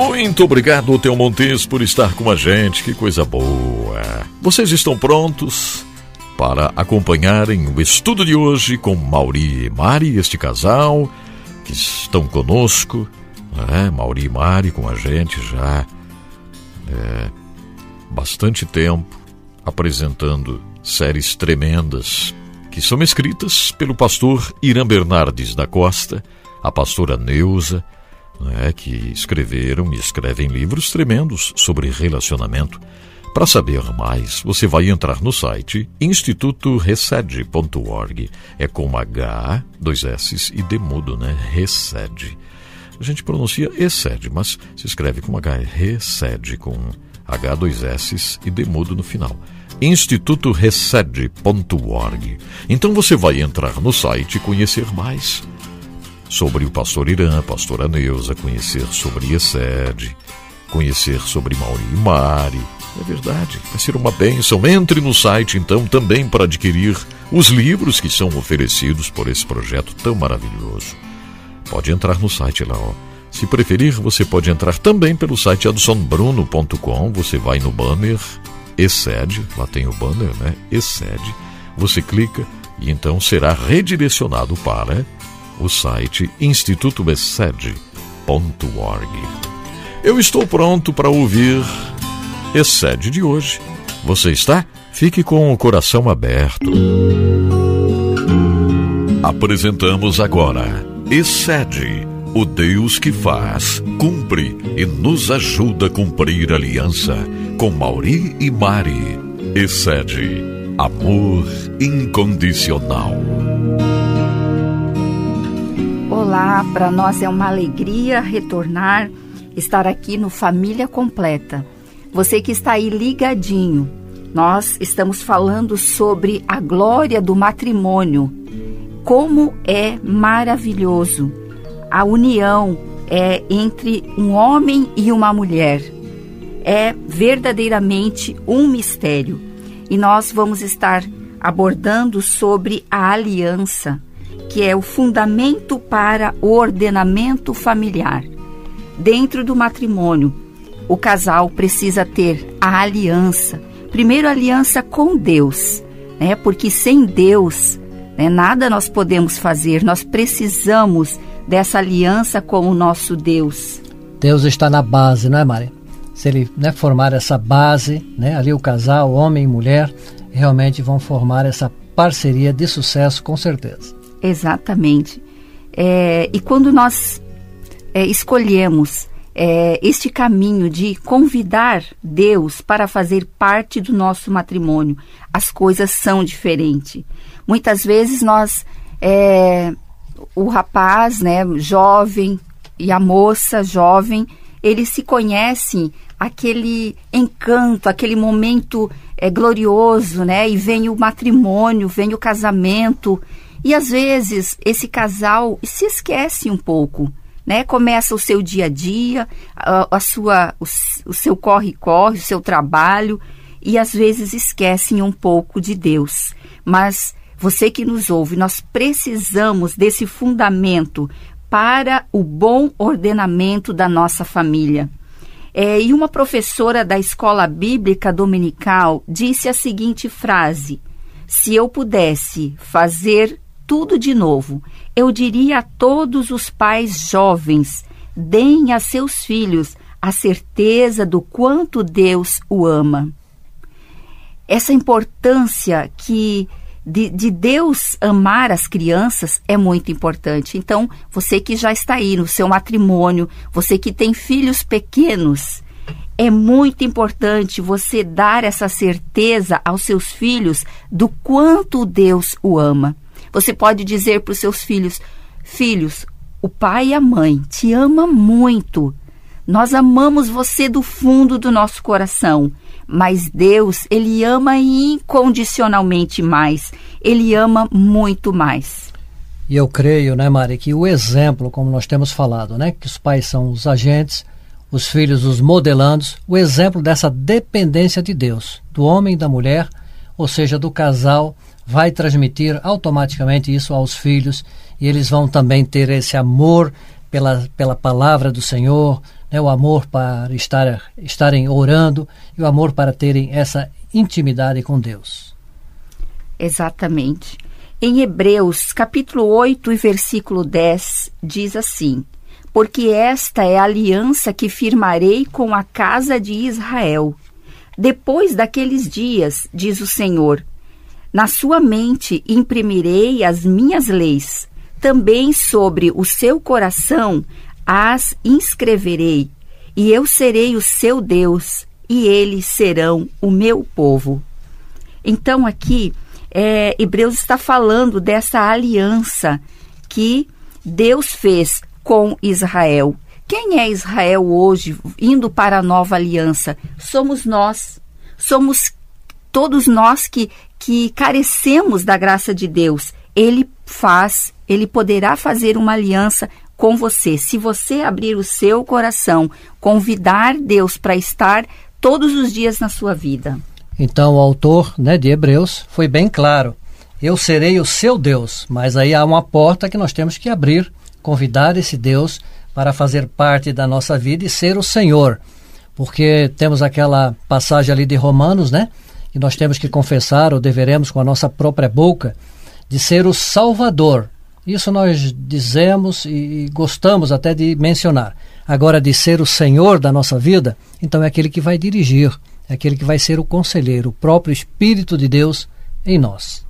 Muito obrigado, Teu Montes, por estar com a gente. Que coisa boa. Vocês estão prontos para acompanharem o estudo de hoje com Mauri e Mari, este casal que estão conosco. Né? Mauri e Mari com a gente já é, bastante tempo apresentando séries tremendas que são escritas pelo pastor Irã Bernardes da Costa, a pastora Neuza né, que escreveram e escrevem livros tremendos sobre relacionamento. Para saber mais, você vai entrar no site institutoresed.org. É com H, dois S e demudo, né? Resed. A gente pronuncia Exced, mas se escreve com H, Resed, com H, dois S e demudo no final institutoresed.org. Então você vai entrar no site e conhecer mais sobre o pastor Irã, pastora Neuza, conhecer sobre Excede, conhecer sobre Mauri e Mari. É verdade, vai ser uma bênção. Entre no site então também para adquirir os livros que são oferecidos por esse projeto tão maravilhoso. Pode entrar no site lá, ó. Se preferir, você pode entrar também pelo site adsonbruno.com. Você vai no banner Excede, lá tem o banner, né? Excede. Você clica e então será redirecionado para o site institutoessed.org. Eu estou pronto para ouvir Excede de hoje. Você está? Fique com o coração aberto. Apresentamos agora Excede, o Deus que faz, cumpre e nos ajuda a cumprir aliança com Mauri e Mari. Excede, amor incondicional. Olá, para nós é uma alegria retornar, estar aqui no Família Completa. Você que está aí ligadinho, nós estamos falando sobre a glória do matrimônio. Como é maravilhoso a união é entre um homem e uma mulher. É verdadeiramente um mistério. E nós vamos estar abordando sobre a aliança que é o fundamento para o ordenamento familiar. Dentro do matrimônio, o casal precisa ter a aliança. Primeiro, a aliança com Deus, né? porque sem Deus, né, nada nós podemos fazer. Nós precisamos dessa aliança com o nosso Deus. Deus está na base, não é, Mari? Se ele né, formar essa base, né, ali o casal, homem e mulher, realmente vão formar essa parceria de sucesso, com certeza. Exatamente. É, e quando nós é, escolhemos é, este caminho de convidar Deus para fazer parte do nosso matrimônio, as coisas são diferentes. Muitas vezes nós, é, o rapaz, né, jovem e a moça jovem, eles se conhecem aquele encanto, aquele momento é, glorioso, né? E vem o matrimônio, vem o casamento e às vezes esse casal se esquece um pouco, né? Começa o seu dia a dia, a, sua, o, o seu corre-corre, o seu trabalho, e às vezes esquecem um pouco de Deus. Mas você que nos ouve, nós precisamos desse fundamento para o bom ordenamento da nossa família. É, e uma professora da escola bíblica dominical disse a seguinte frase: Se eu pudesse fazer tudo de novo. Eu diria a todos os pais jovens: deem a seus filhos a certeza do quanto Deus o ama. Essa importância que de, de, Deus amar as crianças é muito importante. Então, você que já está aí no seu matrimônio, você que tem filhos pequenos, é muito importante você dar essa certeza aos seus filhos do quanto Deus o ama. Você pode dizer para os seus filhos: Filhos, o pai e a mãe te ama muito. Nós amamos você do fundo do nosso coração, mas Deus, ele ama incondicionalmente mais. Ele ama muito mais. E eu creio, né, Mari, que o exemplo, como nós temos falado, né, que os pais são os agentes, os filhos os modelandos, o exemplo dessa dependência de Deus, do homem e da mulher, ou seja, do casal vai transmitir automaticamente isso aos filhos e eles vão também ter esse amor pela, pela palavra do Senhor, né, o amor para estar, estarem orando e o amor para terem essa intimidade com Deus. Exatamente. Em Hebreus, capítulo 8 e versículo 10, diz assim: Porque esta é a aliança que firmarei com a casa de Israel. Depois daqueles dias, diz o Senhor, na sua mente imprimirei as minhas leis, também sobre o seu coração as inscreverei, e eu serei o seu Deus, e eles serão o meu povo. Então, aqui, é, Hebreus está falando dessa aliança que Deus fez com Israel. Quem é Israel hoje, indo para a nova aliança? Somos nós. Somos todos nós que, que carecemos da graça de Deus. Ele faz, ele poderá fazer uma aliança com você. Se você abrir o seu coração, convidar Deus para estar todos os dias na sua vida. Então, o autor né, de Hebreus foi bem claro: eu serei o seu Deus. Mas aí há uma porta que nós temos que abrir, convidar esse Deus para fazer parte da nossa vida e ser o Senhor. Porque temos aquela passagem ali de Romanos, né? Que nós temos que confessar, ou deveremos com a nossa própria boca, de ser o Salvador. Isso nós dizemos e gostamos até de mencionar. Agora, de ser o Senhor da nossa vida, então é aquele que vai dirigir, é aquele que vai ser o conselheiro, o próprio Espírito de Deus em nós.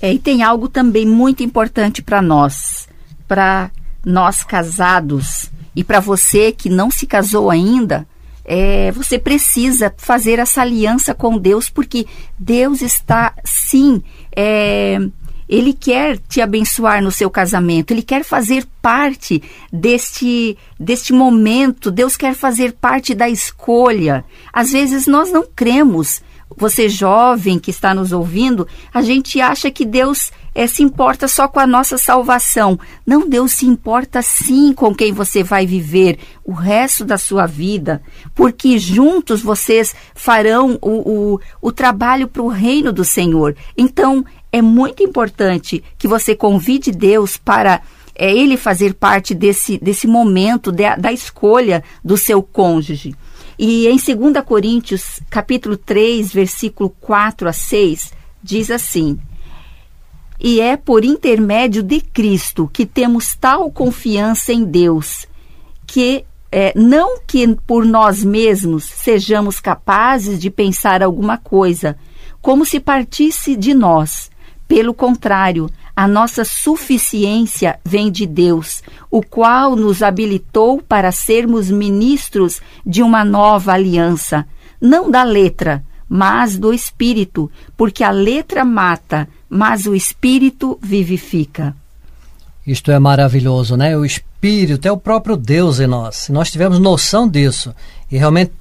É, e tem algo também muito importante para nós, para nós casados e para você que não se casou ainda. É, você precisa fazer essa aliança com Deus, porque Deus está, sim, é, ele quer te abençoar no seu casamento, ele quer fazer parte deste, deste momento, Deus quer fazer parte da escolha. Às vezes nós não cremos. Você jovem que está nos ouvindo, a gente acha que Deus é, se importa só com a nossa salvação. Não, Deus se importa sim com quem você vai viver o resto da sua vida, porque juntos vocês farão o, o, o trabalho para o reino do Senhor. Então, é muito importante que você convide Deus para é, ele fazer parte desse, desse momento de, da escolha do seu cônjuge. E em 2 Coríntios, capítulo 3, versículo 4 a 6, diz assim: E é por intermédio de Cristo que temos tal confiança em Deus, que é, não que por nós mesmos sejamos capazes de pensar alguma coisa, como se partisse de nós. Pelo contrário, a nossa suficiência vem de Deus, o qual nos habilitou para sermos ministros de uma nova aliança, não da letra, mas do espírito, porque a letra mata, mas o espírito vivifica. Isto é maravilhoso, né? O espírito é o próprio Deus em nós. Se nós tivermos noção disso e realmente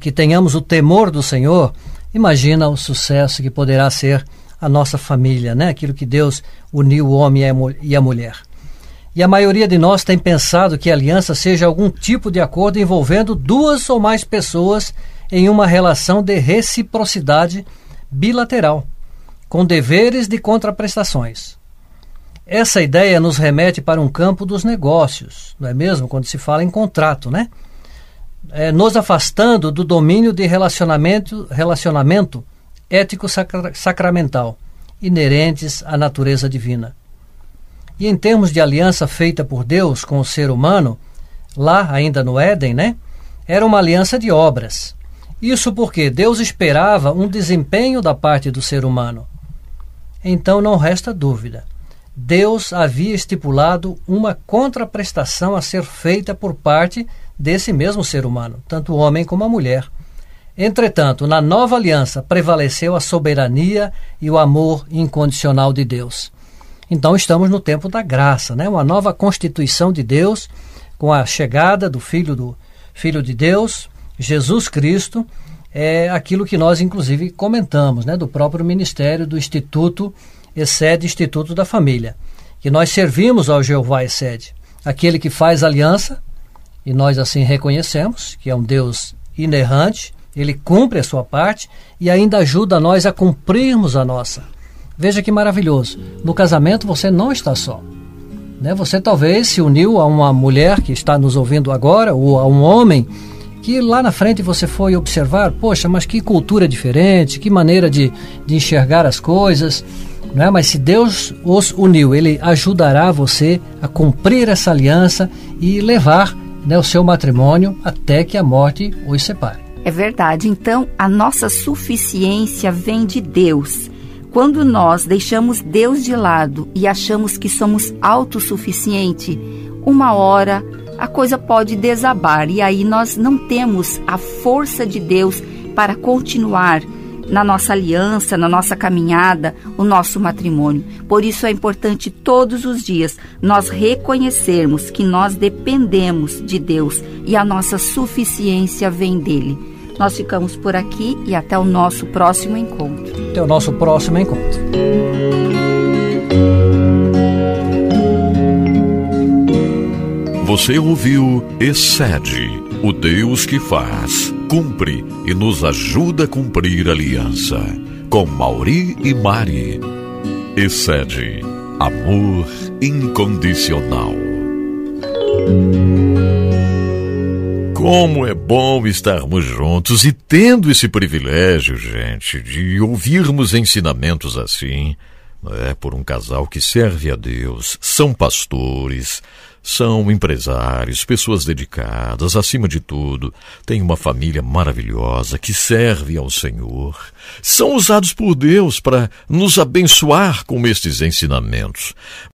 que tenhamos o temor do Senhor, imagina o sucesso que poderá ser a nossa família, né? aquilo que Deus uniu o homem e a mulher. E a maioria de nós tem pensado que a aliança seja algum tipo de acordo envolvendo duas ou mais pessoas em uma relação de reciprocidade bilateral, com deveres de contraprestações. Essa ideia nos remete para um campo dos negócios, não é mesmo? Quando se fala em contrato, né? É, nos afastando do domínio de relacionamento, relacionamento ético-sacramental, inerentes à natureza divina. E em termos de aliança feita por Deus com o ser humano, lá ainda no Éden, né? Era uma aliança de obras. Isso porque Deus esperava um desempenho da parte do ser humano. Então não resta dúvida. Deus havia estipulado uma contraprestação a ser feita por parte desse mesmo ser humano, tanto o homem como a mulher. Entretanto, na nova aliança prevaleceu a soberania e o amor incondicional de Deus. Então estamos no tempo da graça, né? Uma nova constituição de Deus com a chegada do filho do filho de Deus, Jesus Cristo, é aquilo que nós inclusive comentamos, né, do próprio ministério do Instituto Excede Instituto da Família, que nós servimos ao Jeová Excede, aquele que faz aliança, e nós assim reconhecemos que é um Deus inerrante, ele cumpre a sua parte e ainda ajuda nós a cumprirmos a nossa. Veja que maravilhoso. No casamento você não está só. Né? Você talvez se uniu a uma mulher que está nos ouvindo agora, ou a um homem que lá na frente você foi observar, poxa, mas que cultura diferente, que maneira de, de enxergar as coisas. Não é? Mas se Deus os uniu, Ele ajudará você a cumprir essa aliança e levar né, o seu matrimônio até que a morte os separe. É verdade. Então, a nossa suficiência vem de Deus. Quando nós deixamos Deus de lado e achamos que somos autossuficiente, uma hora a coisa pode desabar e aí nós não temos a força de Deus para continuar na nossa aliança, na nossa caminhada, o nosso matrimônio. Por isso é importante todos os dias nós reconhecermos que nós dependemos de Deus e a nossa suficiência vem dele. Nós ficamos por aqui e até o nosso próximo encontro. Até o nosso próximo encontro. Você ouviu Excede, o Deus que faz, cumpre e nos ajuda a cumprir a aliança. Com Mauri e Mari. Excede, amor incondicional. Como é bom estarmos juntos e tendo esse privilégio, gente, de ouvirmos ensinamentos assim, é, por um casal que serve a Deus, são pastores, são empresários, pessoas dedicadas, acima de tudo, têm uma família maravilhosa que serve ao Senhor. São usados por Deus para nos abençoar com estes ensinamentos.